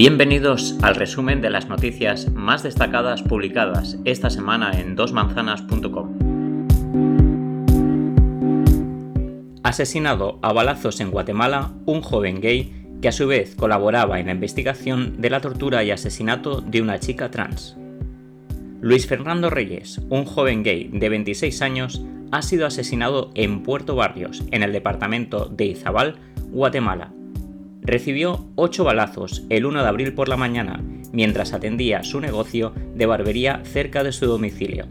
Bienvenidos al resumen de las noticias más destacadas publicadas esta semana en dosmanzanas.com. Asesinado a balazos en Guatemala un joven gay que a su vez colaboraba en la investigación de la tortura y asesinato de una chica trans. Luis Fernando Reyes, un joven gay de 26 años, ha sido asesinado en Puerto Barrios, en el departamento de Izabal, Guatemala, recibió ocho balazos el 1 de abril por la mañana mientras atendía su negocio de barbería cerca de su domicilio.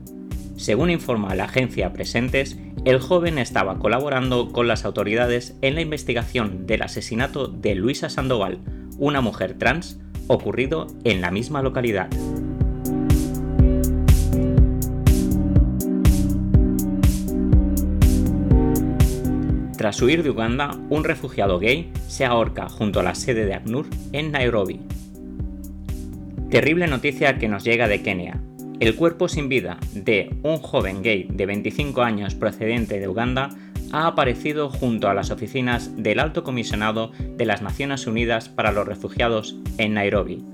Según informa la agencia Presentes, el joven estaba colaborando con las autoridades en la investigación del asesinato de Luisa Sandoval, una mujer trans, ocurrido en la misma localidad. Tras huir de Uganda, un refugiado gay se ahorca junto a la sede de ACNUR en Nairobi. Terrible noticia que nos llega de Kenia. El cuerpo sin vida de un joven gay de 25 años procedente de Uganda ha aparecido junto a las oficinas del Alto Comisionado de las Naciones Unidas para los Refugiados en Nairobi.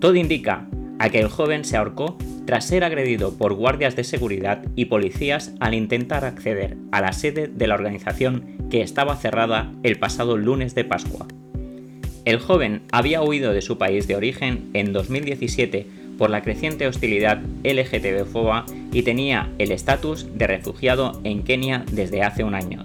Todo indica a que el joven se ahorcó tras ser agredido por guardias de seguridad y policías al intentar acceder a la sede de la organización que estaba cerrada el pasado lunes de Pascua. El joven había huido de su país de origen en 2017 por la creciente hostilidad LGTB-foba y tenía el estatus de refugiado en Kenia desde hace un año.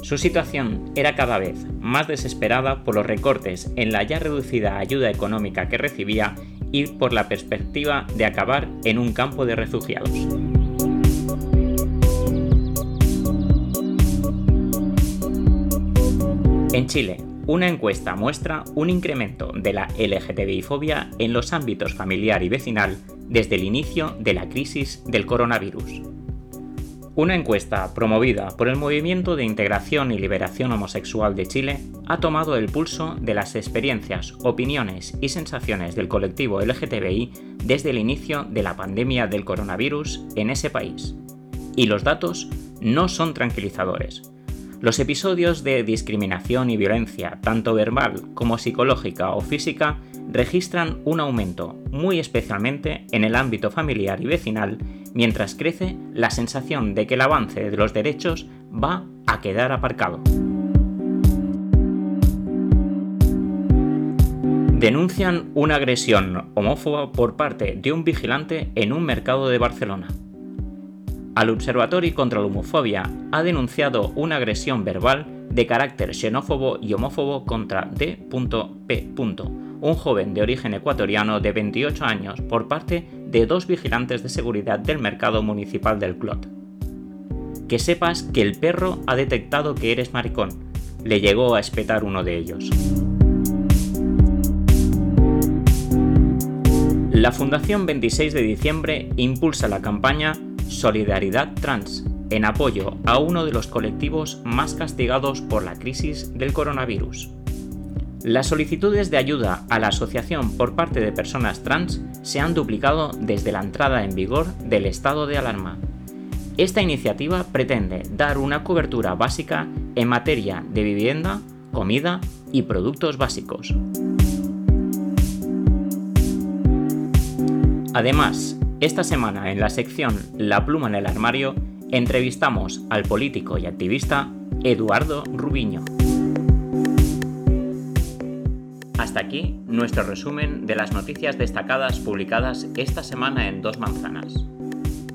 Su situación era cada vez más desesperada por los recortes en la ya reducida ayuda económica que recibía y por la perspectiva de acabar en un campo de refugiados. En Chile, una encuesta muestra un incremento de la LGTBI-fobia en los ámbitos familiar y vecinal desde el inicio de la crisis del coronavirus. Una encuesta promovida por el Movimiento de Integración y Liberación Homosexual de Chile ha tomado el pulso de las experiencias, opiniones y sensaciones del colectivo LGTBI desde el inicio de la pandemia del coronavirus en ese país. Y los datos no son tranquilizadores. Los episodios de discriminación y violencia, tanto verbal como psicológica o física, registran un aumento, muy especialmente en el ámbito familiar y vecinal, mientras crece la sensación de que el avance de los derechos va a quedar aparcado. Denuncian una agresión homófoba por parte de un vigilante en un mercado de Barcelona. Al Observatorio contra la Homofobia ha denunciado una agresión verbal de carácter xenófobo y homófobo contra D.P un joven de origen ecuatoriano de 28 años por parte de dos vigilantes de seguridad del mercado municipal del Clot. Que sepas que el perro ha detectado que eres maricón, le llegó a espetar uno de ellos. La Fundación 26 de diciembre impulsa la campaña Solidaridad Trans en apoyo a uno de los colectivos más castigados por la crisis del coronavirus. Las solicitudes de ayuda a la asociación por parte de personas trans se han duplicado desde la entrada en vigor del estado de alarma. Esta iniciativa pretende dar una cobertura básica en materia de vivienda, comida y productos básicos. Además, esta semana en la sección La pluma en el armario entrevistamos al político y activista Eduardo Rubiño. Hasta aquí nuestro resumen de las noticias destacadas publicadas esta semana en Dos Manzanas.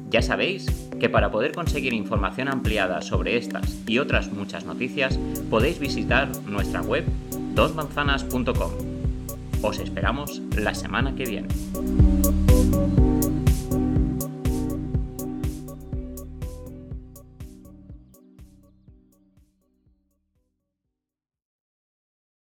Ya sabéis que para poder conseguir información ampliada sobre estas y otras muchas noticias podéis visitar nuestra web dosmanzanas.com. Os esperamos la semana que viene.